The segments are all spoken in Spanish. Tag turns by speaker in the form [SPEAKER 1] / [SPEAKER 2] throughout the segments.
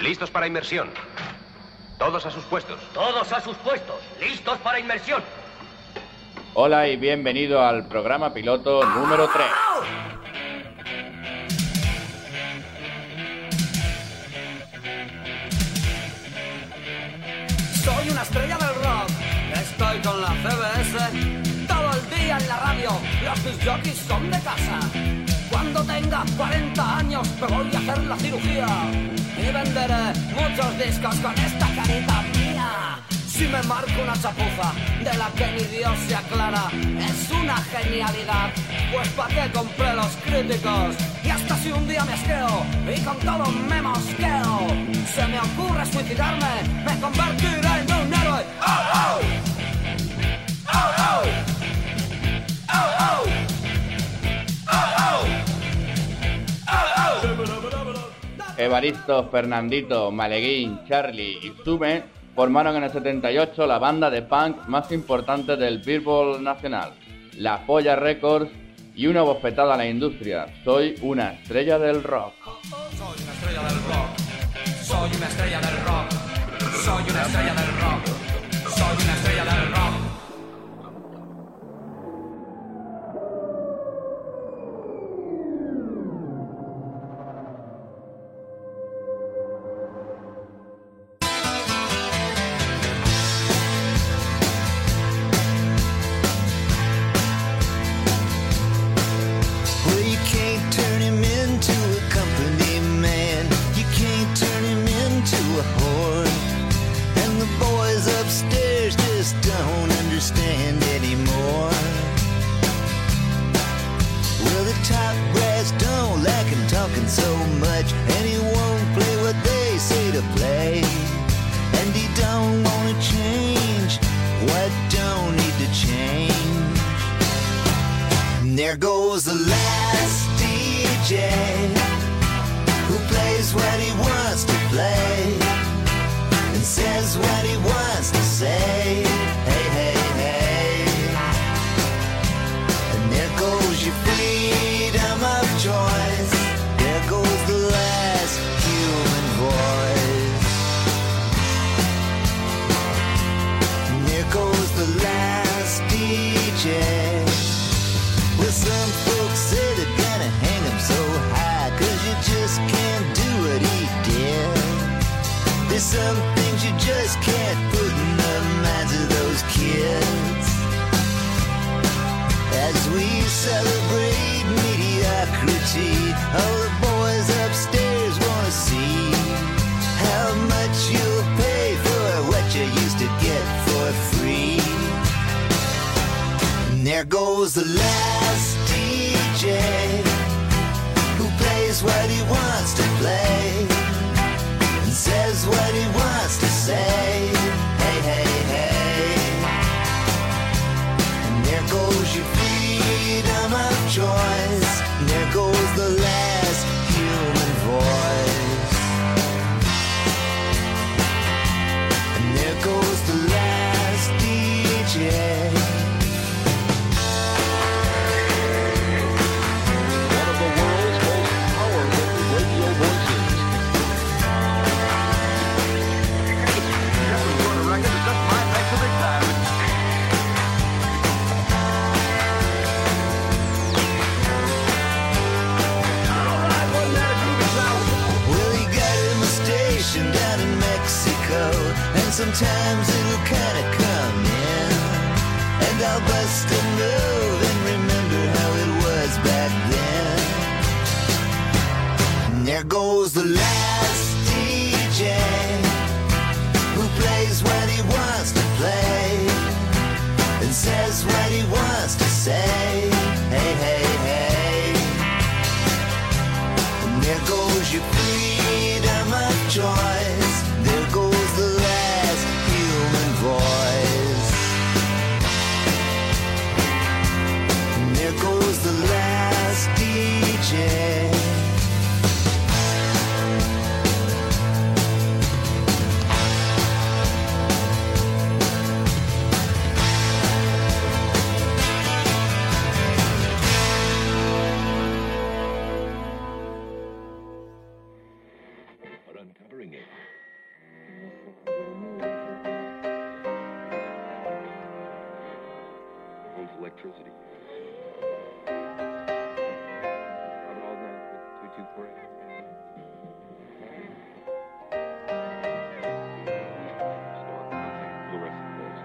[SPEAKER 1] Listos para inmersión. Todos a sus puestos.
[SPEAKER 2] Todos a sus puestos. Listos para inmersión.
[SPEAKER 3] Hola y bienvenido al programa piloto número 3.
[SPEAKER 4] Soy una estrella del rock. Estoy con la CBS. Todo el día en la radio. Los disc jockeys son de casa. Cuando tenga 40 años me voy a hacer la cirugía. Y venderé muchos discos con esta carita mía. Si me marco una chapuza de la que ni Dios se aclara, es una genialidad. Pues pa' qué compré los críticos. Y hasta si un día me asqueo y con todo me mosqueo, se me ocurre suicidarme, me convertiré en un héroe. ¡Oh, oh! ¡Oh, oh! ¡Oh, oh! ¡Oh,
[SPEAKER 3] Evaristo, Fernandito, Maleguín, Charlie y Sume formaron en el 78 la banda de punk más importante del Billboard Nacional, La Polla Records y una bofetada a la industria. Soy una estrella del rock.
[SPEAKER 4] Soy una estrella del rock. Soy una estrella del rock. Soy una estrella del rock. Soy una estrella del rock.
[SPEAKER 5] With 224. Store contact fluorescent bulbs.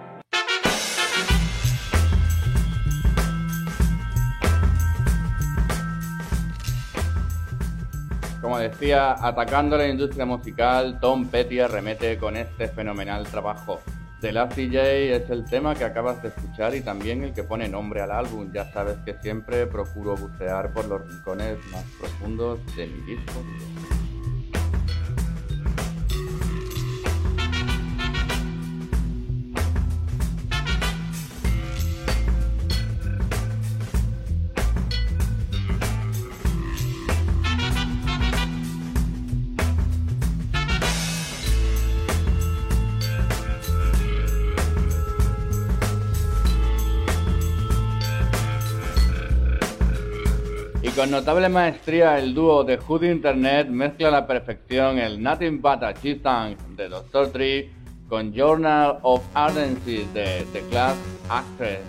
[SPEAKER 3] Como decía, atacando la industria musical, Tom Petty arremete con este fenomenal trabajo. The Last DJ es el tema que acabas de escuchar y también el que pone nombre al álbum. Ya sabes que siempre procuro bucear por los rincones más profundos de mi disco. Notable maestría, el dúo de Hood Internet mezcla a la perfección el Nothing But a de Dr. Dre con Journal of Ardency de The Class Actress.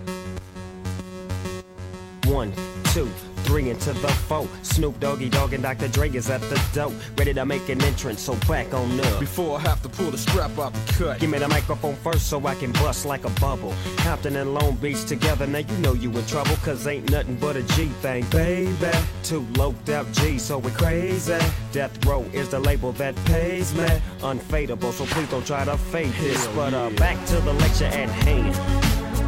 [SPEAKER 6] One, two, three into the four. Snoop Doggy Dogg and Dr. Dre is at the door, ready to make an entrance. So back on up.
[SPEAKER 7] Before I have to pull the strap out the cut.
[SPEAKER 6] Give me the microphone first so I can bust like a bubble. Compton and Long Beach together, now you know you in trouble, cause ain't nothing but a G thing, baby. Two loped out G, so we crazy. Death Row is the label that pays me. Unfadable, so please don't try to fade this. But uh, back to the lecture at hand.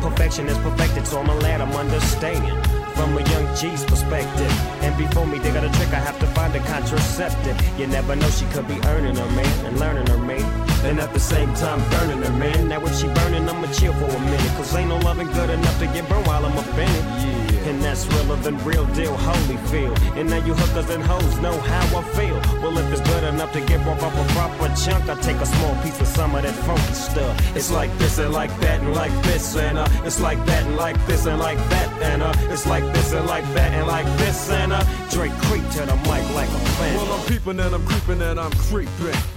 [SPEAKER 6] Perfection is perfected, so I'm glad I'm understanding from a young G's perspective. And before me, they got a trick, I have to find a contraceptive. You never know, she could be earning her man and learning her man. And at the same time, burning her man. Now, if she burning, I'ma chill for a minute. Cause ain't no loving good enough to get burned while I'm in. Yeah. And that's realer than real deal, holy feel. And now you hookers and hoes know how I feel. Well, if it's good enough to get off up a proper chunk, I take a small piece of some of that funky stuff. It's like this and like that and like this and uh, it's like that and like this and like that and uh, it's like this and like that and like this and uh, Drake creep to the mic like a fan.
[SPEAKER 7] Well, I'm peeping and I'm creeping and I'm creeping.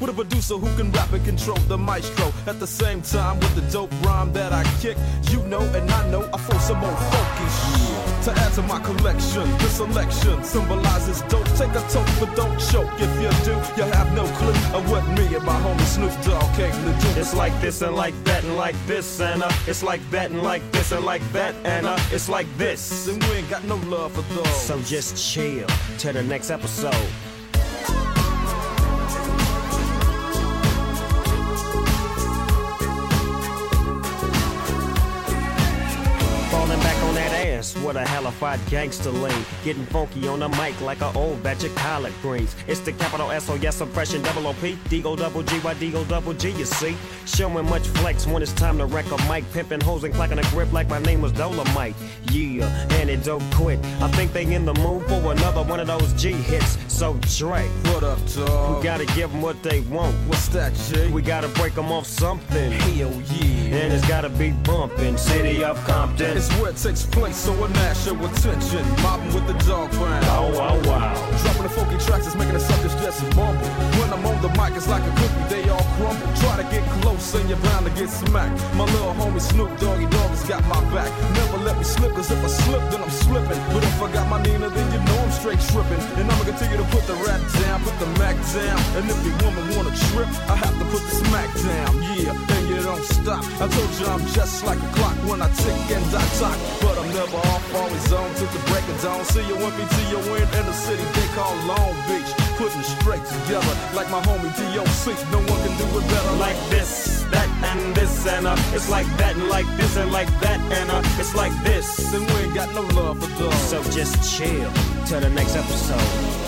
[SPEAKER 7] With a producer who can rap and control the maestro. At the same time, with the dope rhyme that I kick, you know and I know I throw some more funky shit. To add to my collection, the selection symbolizes dope. Take a toke, but don't choke. If you do, you have no clue of what me and my homie Snoop Dogg came to do.
[SPEAKER 6] It's like this and like that and like this and uh, it's like that and like this and like that and uh, it's like this.
[SPEAKER 7] And we ain't got no love for those.
[SPEAKER 6] So just chill till the next episode. A hellified gangster lane. Getting funky on the mic like an old batch of collard greens. It's the capital S O yes suppression double O P. D-O double G Y D-O double G, you see. Showing much flex when it's time to wreck a mic. Pimping hoes and clacking a grip like my name was Dolomite. Yeah, and it don't quit. I think they in the mood for another one of those G hits. So Drake,
[SPEAKER 7] What up, dog?
[SPEAKER 6] we gotta give them what they want.
[SPEAKER 7] What's that, G?
[SPEAKER 6] We gotta break them off something.
[SPEAKER 7] Hell yeah.
[SPEAKER 6] And it's gotta be bumping. City of Compton.
[SPEAKER 7] It's where it takes place, so a national attention. Mobbing with the dog pound.
[SPEAKER 6] Oh, wow, wow.
[SPEAKER 7] Dropping the funky tracks is making the suckers just mumble. When I'm on the mic, it's like a cookie, they all crumble. Try to get close and you're bound to get smacked. My little homie Snoop Doggy Dogg has got my back. Never let me slip, cause if I slip, then I'm slipping. But if I got my Nina, then you know I'm straight tripping. And I'ma continue to put the rap down, put the Mac down. And if the woman wanna trip, I have to put the smack down. Yeah, and you don't stop. I told you I'm just like a clock when I tick and I talk. But I'm never off, always on till the break of dawn. See you till you win in the city they call Long Beach. Putting straight together like my homie DOC. No one can do it better
[SPEAKER 6] like this, that, and this, and uh, it's like that, and like this, and like that, and uh, it's like this.
[SPEAKER 7] And we ain't got no love for dogs.
[SPEAKER 6] So just chill till the next episode.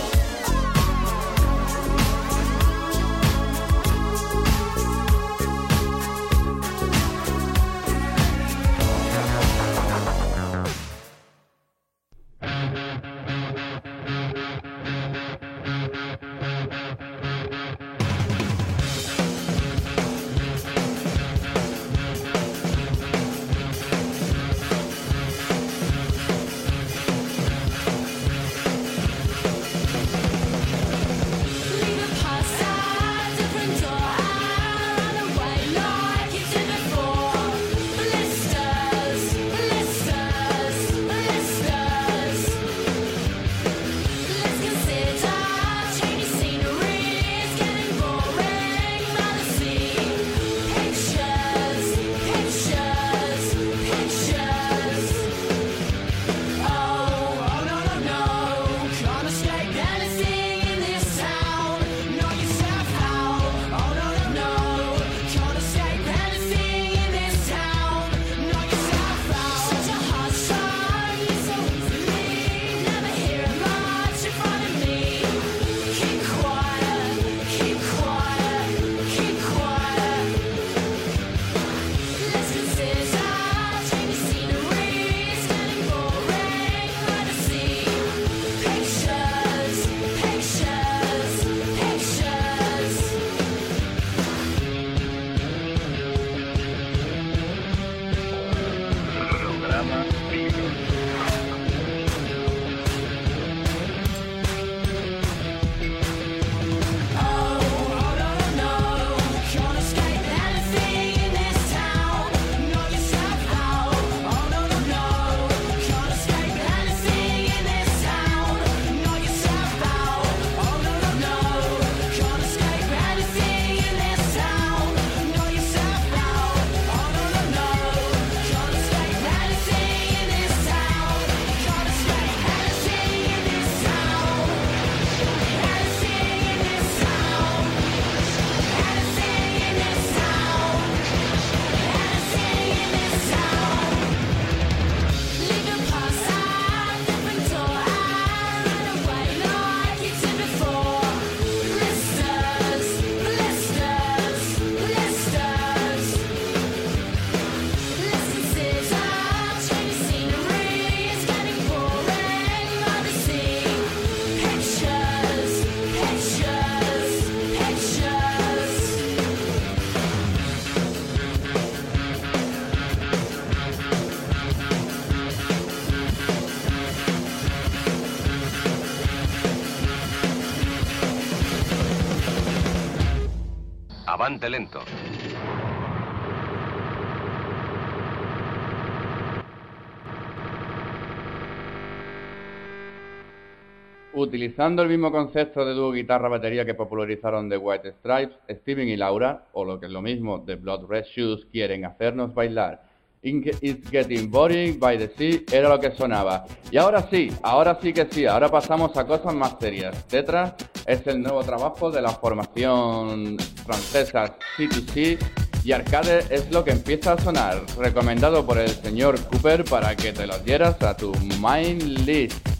[SPEAKER 1] Lento.
[SPEAKER 3] Utilizando el mismo concepto de dúo guitarra-batería que popularizaron The White Stripes, Steven y Laura, o lo que es lo mismo, The Blood Red Shoes, quieren hacernos bailar. It's Getting Boring by the Sea era lo que sonaba. Y ahora sí, ahora sí que sí, ahora pasamos a cosas más serias. Tetra es el nuevo trabajo de la formación francesa C2C y Arcade es lo que empieza a sonar, recomendado por el señor Cooper para que te lo dieras a tu mind list.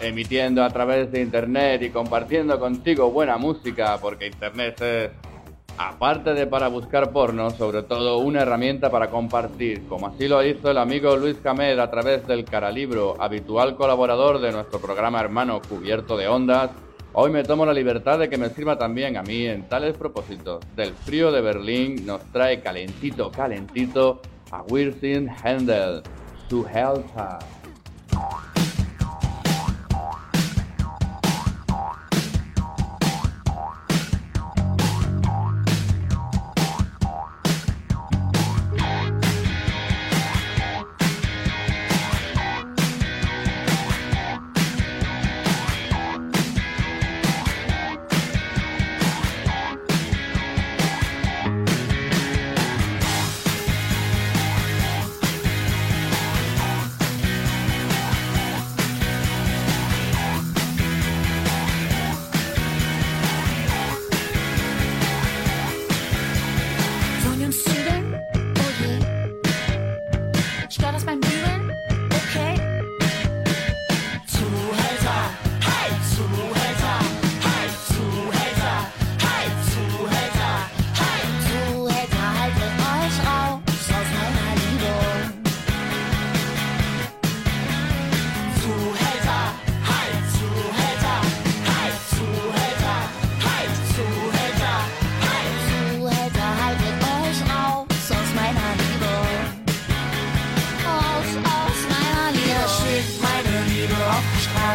[SPEAKER 3] Emitiendo a través de internet y compartiendo contigo buena música, porque internet es aparte de para buscar porno, sobre todo una herramienta para compartir, como así lo hizo el amigo Luis Camed a través del Caralibro, habitual colaborador de nuestro programa hermano Cubierto de Ondas. Hoy me tomo la libertad de que me sirva también a mí en tales propósitos. Del frío de Berlín nos trae calentito, calentito a Wirsing Händel, su Helta.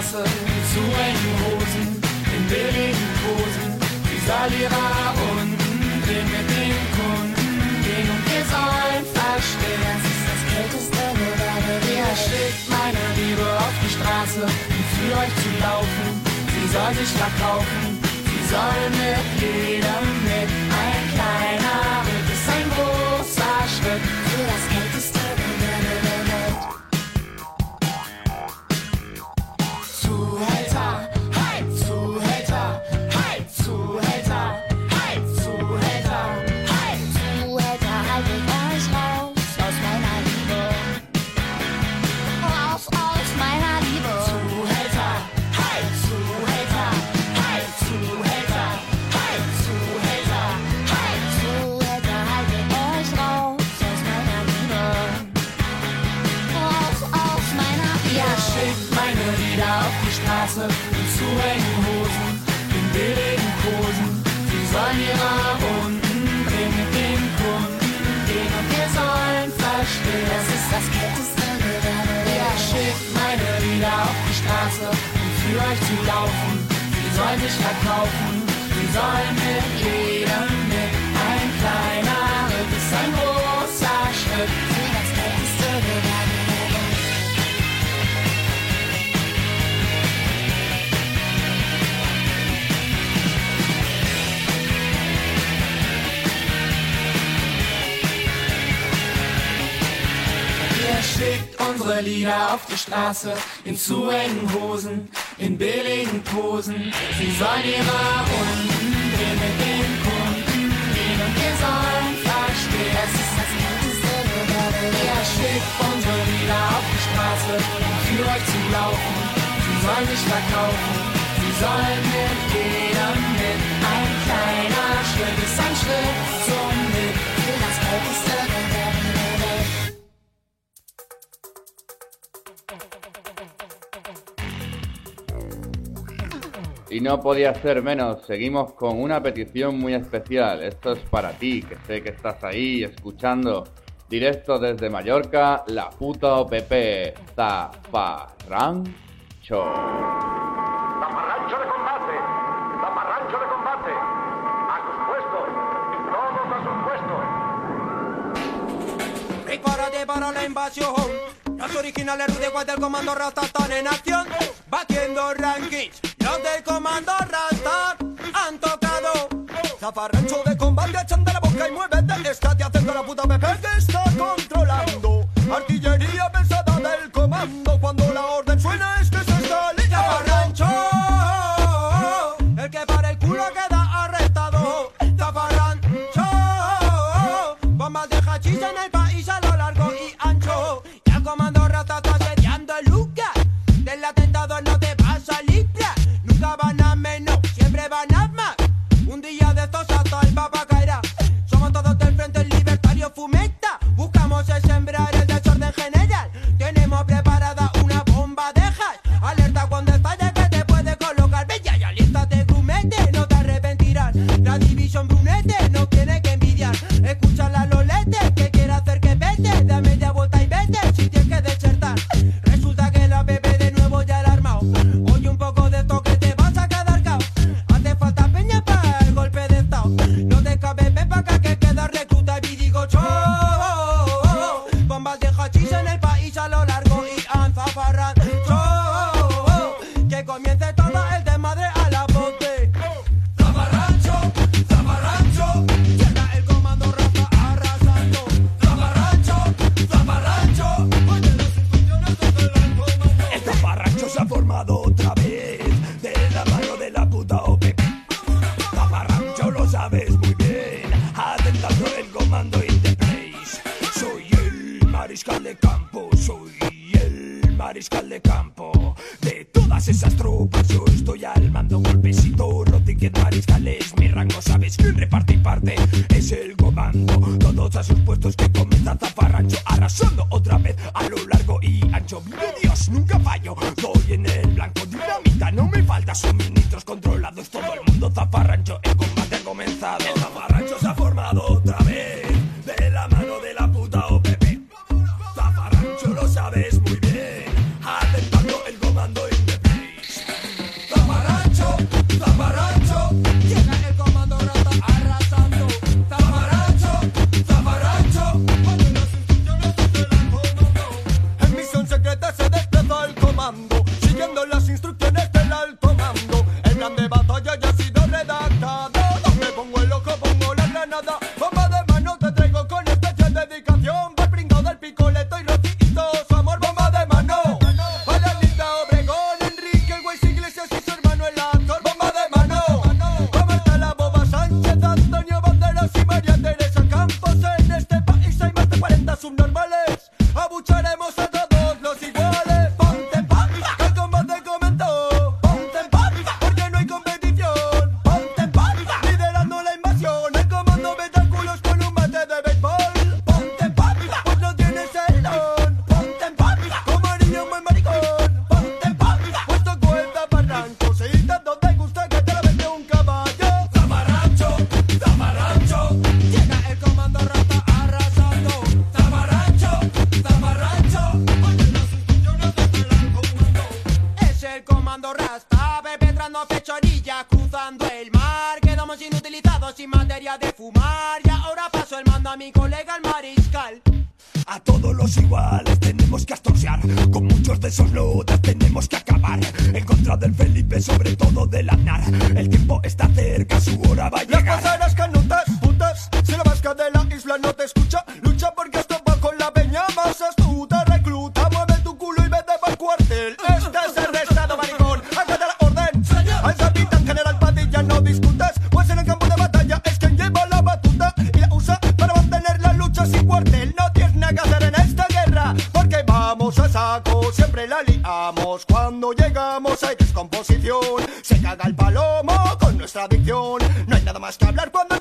[SPEAKER 8] Straße zu engen Hosen, in billigen Posen. Sie soll ihrer unten gehen mit den Kunden gehen und wir sollen verstehen.
[SPEAKER 9] Das ist das kälteste der Welt.
[SPEAKER 8] schickt meine Liebe auf die Straße, um für euch zu laufen. Sie soll sich verkaufen, sie soll mit jedem mit. Ein kleiner Ritt ist ein großer Schritt.
[SPEAKER 9] Euch
[SPEAKER 8] zu laufen. Sie sollen sich verkaufen, sie sollen mit jedem mit. Ein kleiner Ritt ist ein großer Schritt.
[SPEAKER 9] Für.
[SPEAKER 8] Unsere Lieder auf die Straße in zu engen Hosen, in billigen Posen. Sie sollen ihre Runden drehen mit den Kunden gehen und wir sollen verstehen.
[SPEAKER 9] Das ist das
[SPEAKER 8] Ihr
[SPEAKER 9] Welt.
[SPEAKER 8] schickt unsere Lieder auf die Straße, um für euch zu laufen. Sie sollen sich verkaufen, sie sollen mit jedem mit. Ein kleiner Schritt ist ein Schritt zum Mit.
[SPEAKER 9] Für das kälteste Gewerbe
[SPEAKER 3] Y no podía ser menos, seguimos con una petición muy especial. Esto es para ti, que sé que estás ahí escuchando. Directo desde Mallorca, la puta OPP, Zafarrancho.
[SPEAKER 10] Zafarrancho de combate. Zafarrancho de combate. A sus puestos. Todos a sus puestos.
[SPEAKER 11] Prepárate para la invasión. Los originales rudes del comando Rasta están en acción. Batiendo rankings. Los comando Rasta han tocado. Zafarrancho de combate, echando la boca y muévete. Estate haciendo la puta PP que está controlando. Artillería pesada del comando. Cuando la orden suena No hay nada más que hablar cuando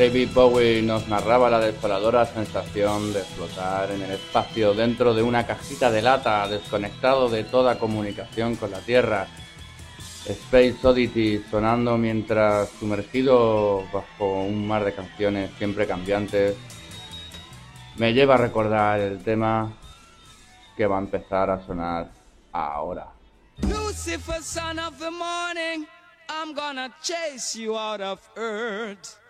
[SPEAKER 3] David Bowie nos narraba la desoladora sensación de flotar en el espacio dentro de una cajita de lata, desconectado de toda comunicación con la Tierra. Space Oddity sonando mientras sumergido bajo un mar de canciones siempre cambiantes, me lleva a recordar el tema que va a empezar a sonar ahora.
[SPEAKER 12] Lucifer, son of the morning, I'm gonna chase you out of earth.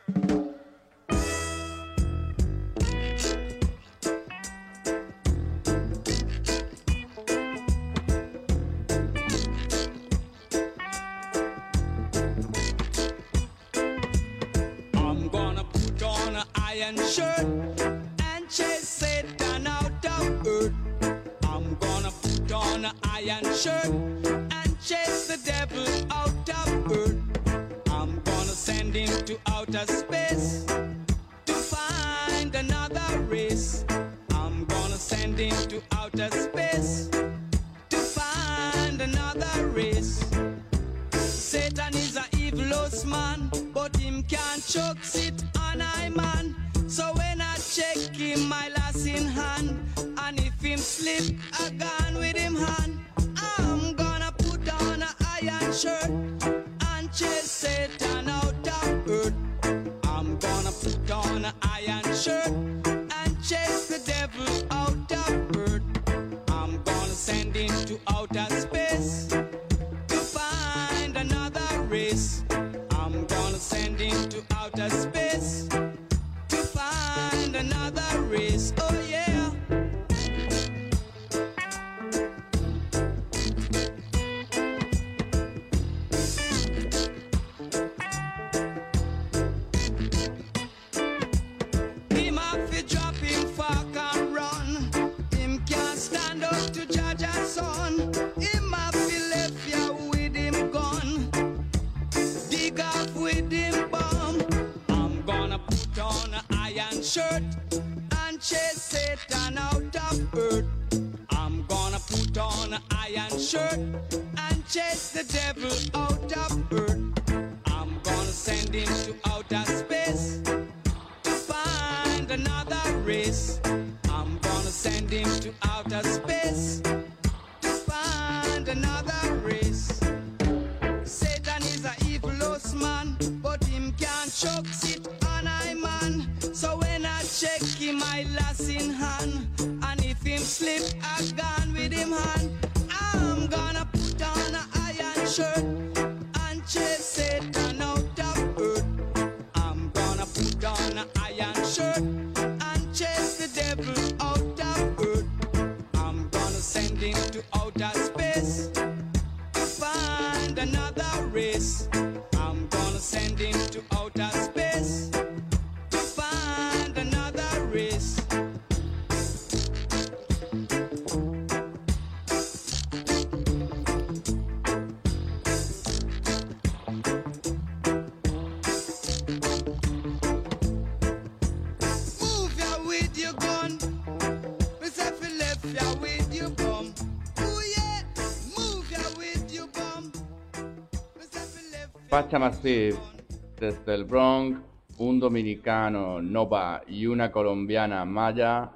[SPEAKER 12] to outer
[SPEAKER 3] Pacha Massive, desde el Bronx, un dominicano, Nova, y una colombiana, Maya,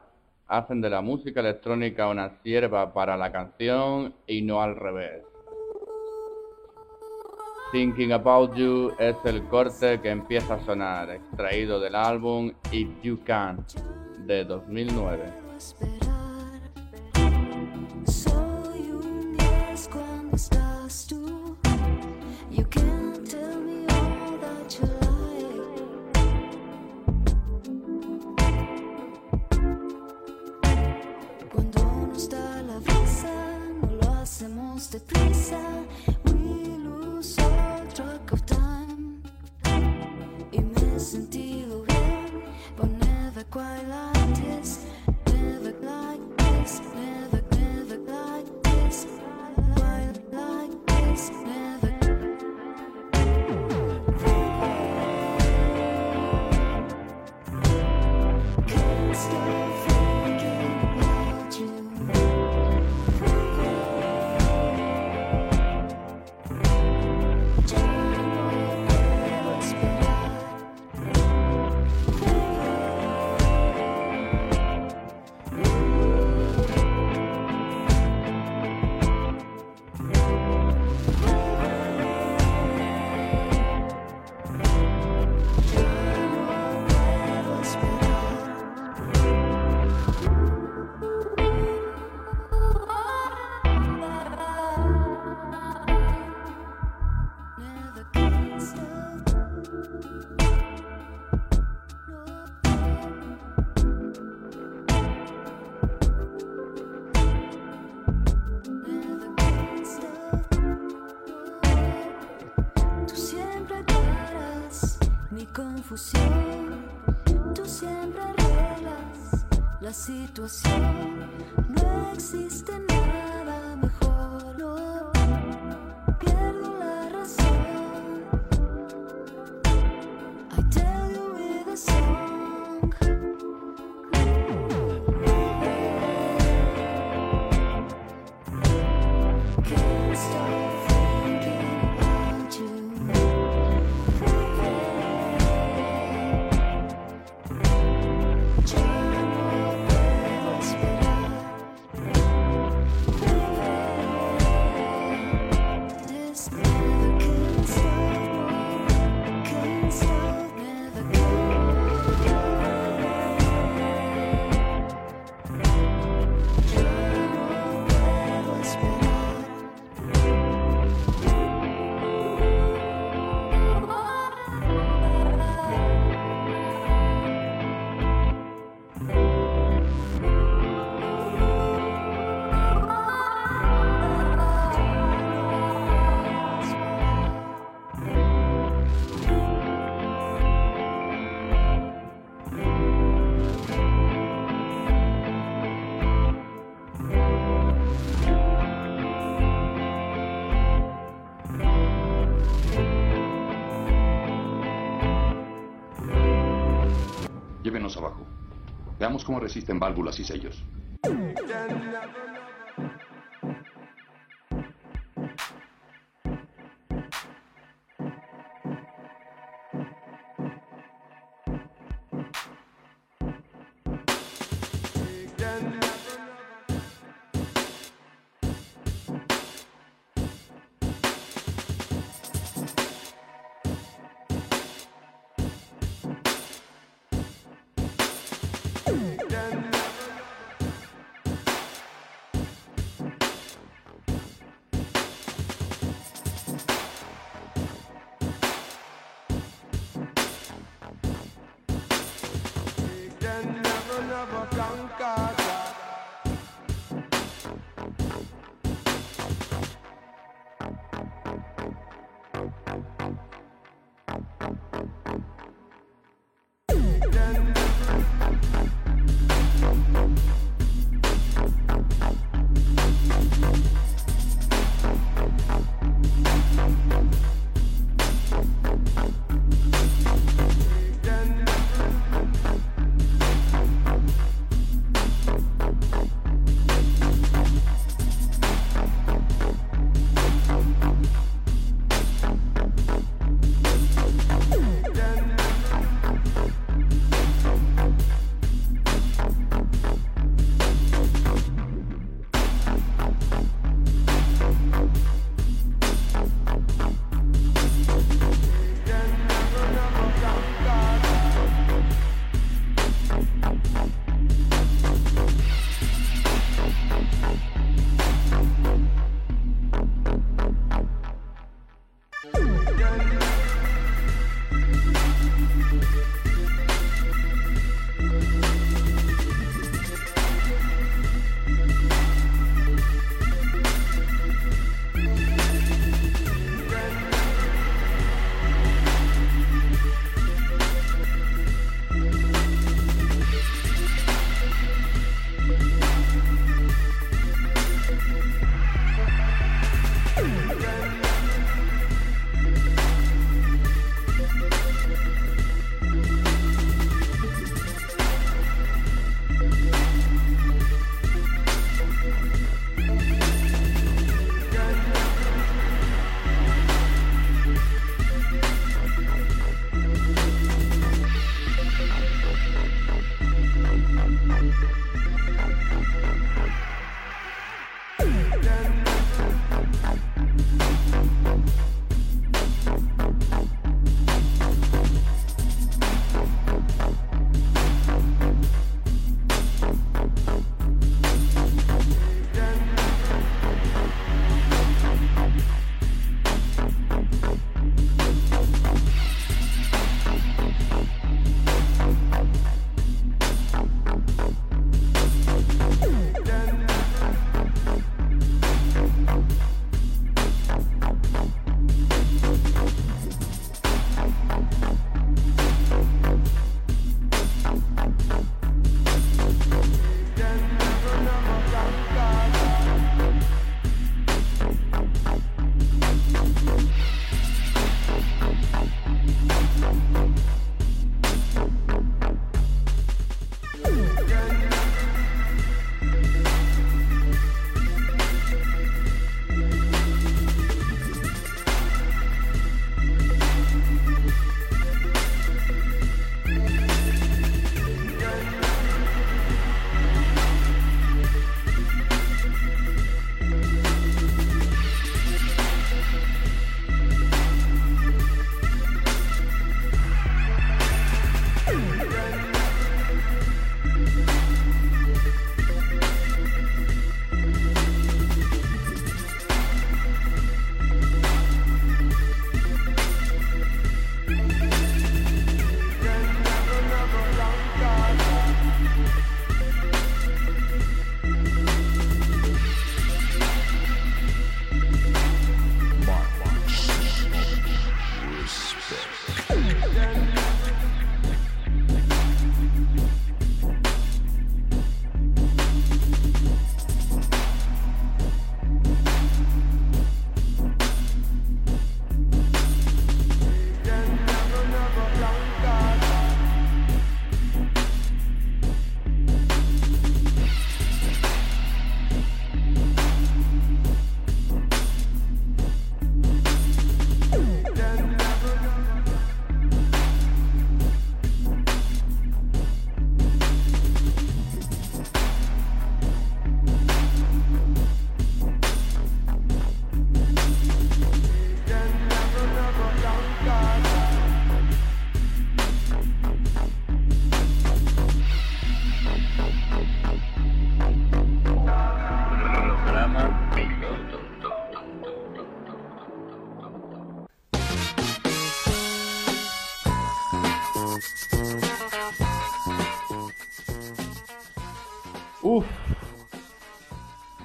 [SPEAKER 3] hacen de la música electrónica una sierva para la canción y no al revés. Thinking About You es el corte que empieza a sonar, extraído del álbum If You Can de 2009.
[SPEAKER 13] deprisa situación.
[SPEAKER 14] Abajo. Veamos cómo resisten válvulas y sellos.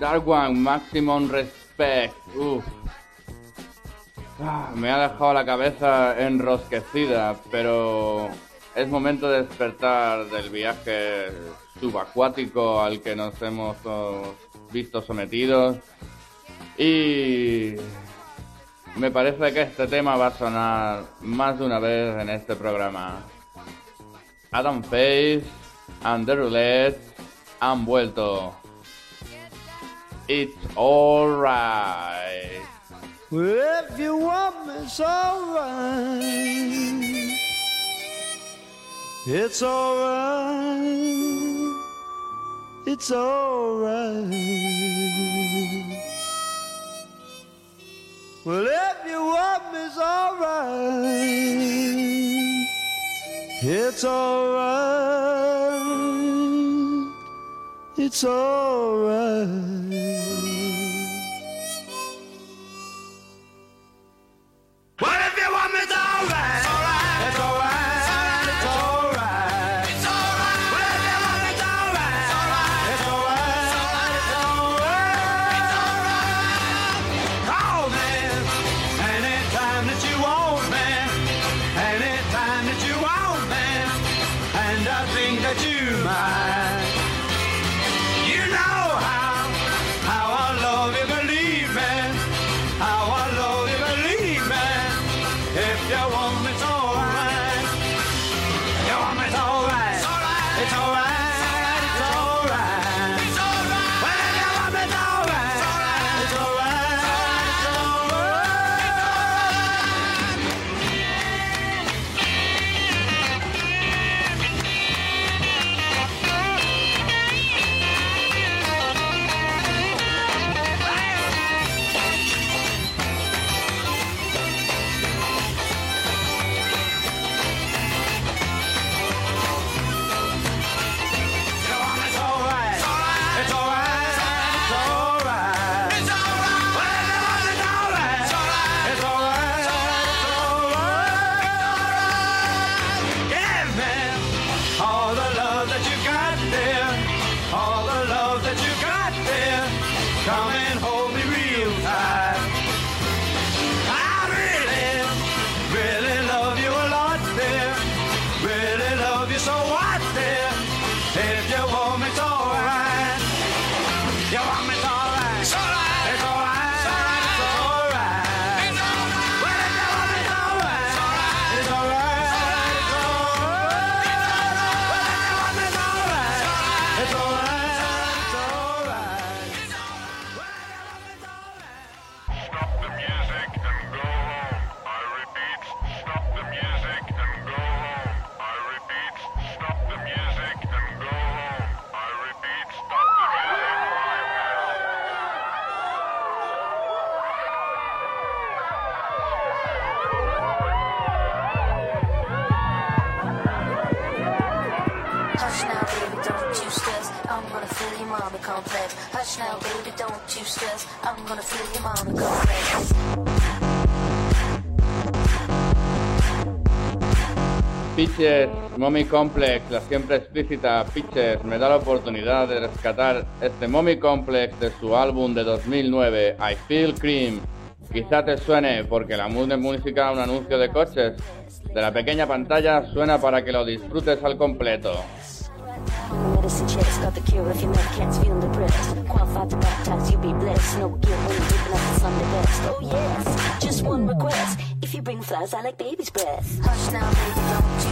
[SPEAKER 3] Dark Maximum Respect. Uf. Ah, me ha dejado la cabeza enrosquecida, pero es momento de despertar del viaje subacuático al que nos hemos oh, visto sometidos. Y me parece que este tema va a sonar más de una vez en este programa. Adam Face and The Roulette han vuelto. It's alright.
[SPEAKER 15] Well, if you want me, it's alright. It's alright. It's alright. Well, if you want me, it's alright. It's alright it's alright.
[SPEAKER 16] gonna.
[SPEAKER 3] Pitches, Mommy Complex, la siempre explícita Pitches me da la oportunidad de rescatar este Mommy Complex de su álbum de 2009, I Feel Cream. Quizá te suene porque la música un anuncio de coches. De la pequeña pantalla suena para que lo disfrutes al completo.
[SPEAKER 16] The medicine checks got the cure if your med cat's feeling depressed. Qualified to baptize, you'll be blessed. No guilt when you're giving up the Sunday the best. Oh yes, just one request. If you bring flowers, I like baby's breath. Hush now, baby, don't you?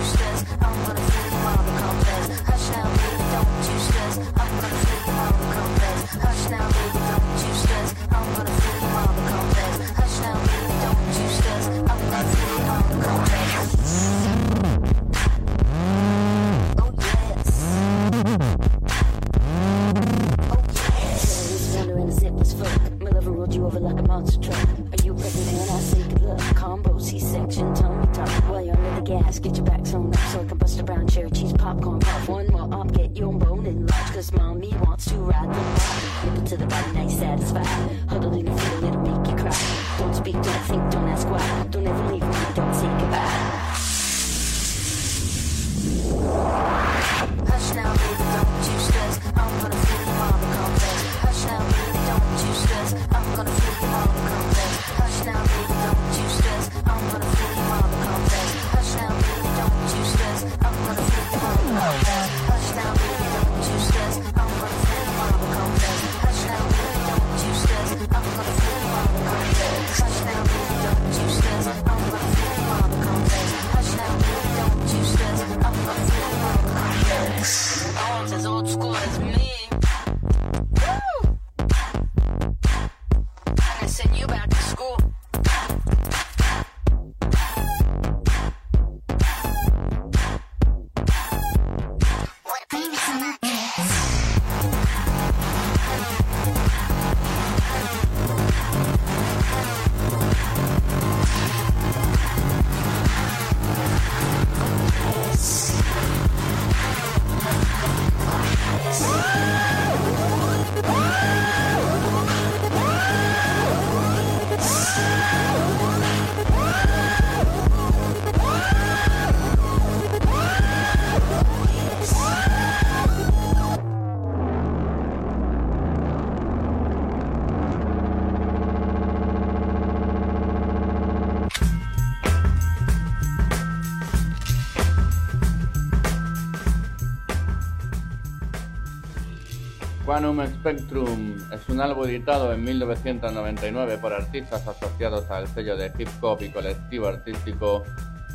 [SPEAKER 3] Quantum Spectrum es un álbum editado en 1999 por artistas asociados al sello de hip hop y colectivo artístico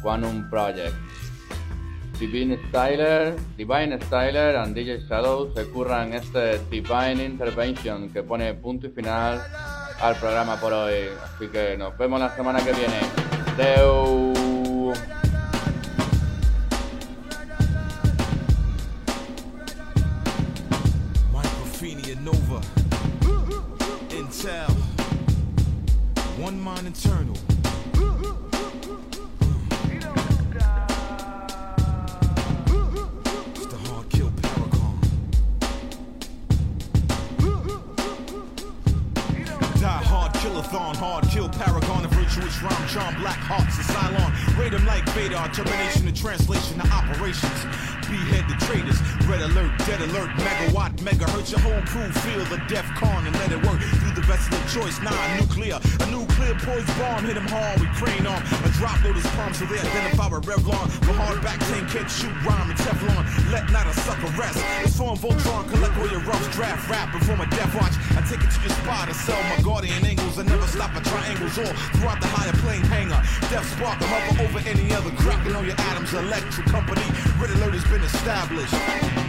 [SPEAKER 3] Quantum Project. Divine Styler, Divine Styler and DJ Shadow se curran este Divine Intervention que pone punto y final al programa por hoy. Así que nos vemos la semana que viene. Deu.
[SPEAKER 7] So they identify with Revlon. The hard back tank can't shoot rhyme and Teflon. Let not a sucker rest. It's form Voltron, collect all your roughs, draft rap before my death watch. I take it to your spot to sell my guardian angles. I never stop at triangles all throughout the higher plane hanger. Death spark, hover over any other cracking on your atoms. Electric company, red alert has been established.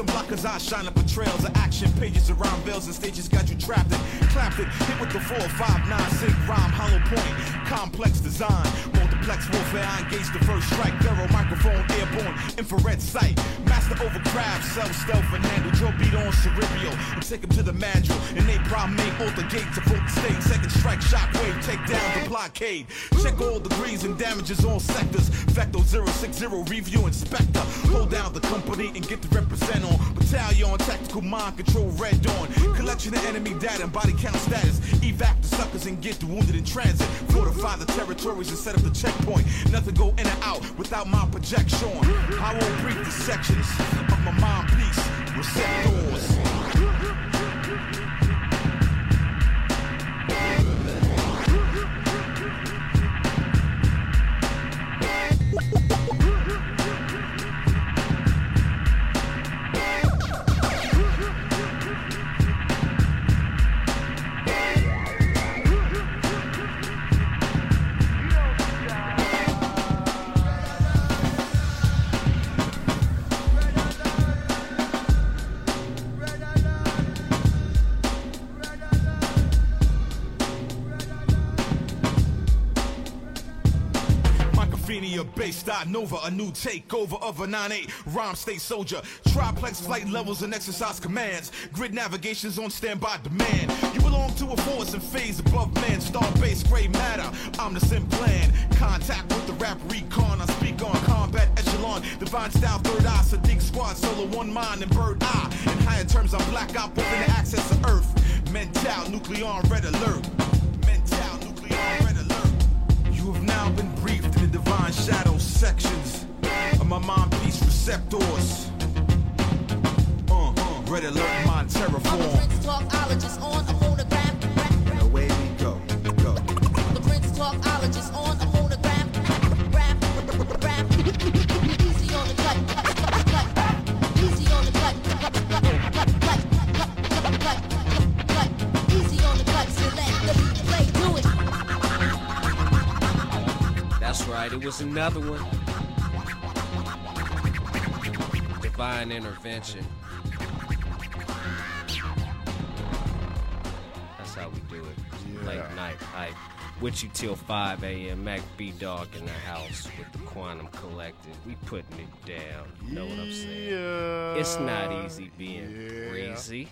[SPEAKER 7] Some blockers. I shine up trails of action. Pages around veils and stages got you trapped and Clapped it. Hit with the four, five, nine, sync rhyme. Hollow point. Complex design. Multiplex warfare. I engage the first strike. Thorough microphone, airborne, infrared sight. Master over craft, self stealth and handle. Drill beat on cerebral. We take him to the mandrill. And they primate alter gate to full state. Second strike, shockwave. Take down the blockade. Check all degrees and damages on sectors. Vecto 060 review inspector. Hold down the company and get the represent on. Battalion, tactical mind control, red dawn. Collection of enemy data and body count status. Evac the suckers and get the wounded in transit. Fortify the territories and set up the checkpoint. Nothing go in or out without my projection. I will brief the sections of my mind piece. Receptors. Base Nova, a new takeover of a 9-8 rhyme state soldier. Triplex flight levels and exercise commands. Grid navigations on standby demand. You belong to a force and phase above man. Star base gray matter. Sim plan. Contact with the rap recon. I speak on combat echelon. Divine style, third eye. Sadiq squad, solo one mind and bird eye. In higher terms, I'm black out, open the access to earth. Mental, nuclear red alert. Mental, nuclear red alert. You have now been briefed in the divine shadow sections of my mind piece receptors. Uh, red alert, mind terraform.
[SPEAKER 17] On a
[SPEAKER 18] That's right, it was another one. Divine intervention. That's how we do it. Late night hype. With you till 5 a.m. Mac B Dog in the house with the Quantum Collective. We putting it down. You know what I'm saying? Yeah. It's not easy being breezy.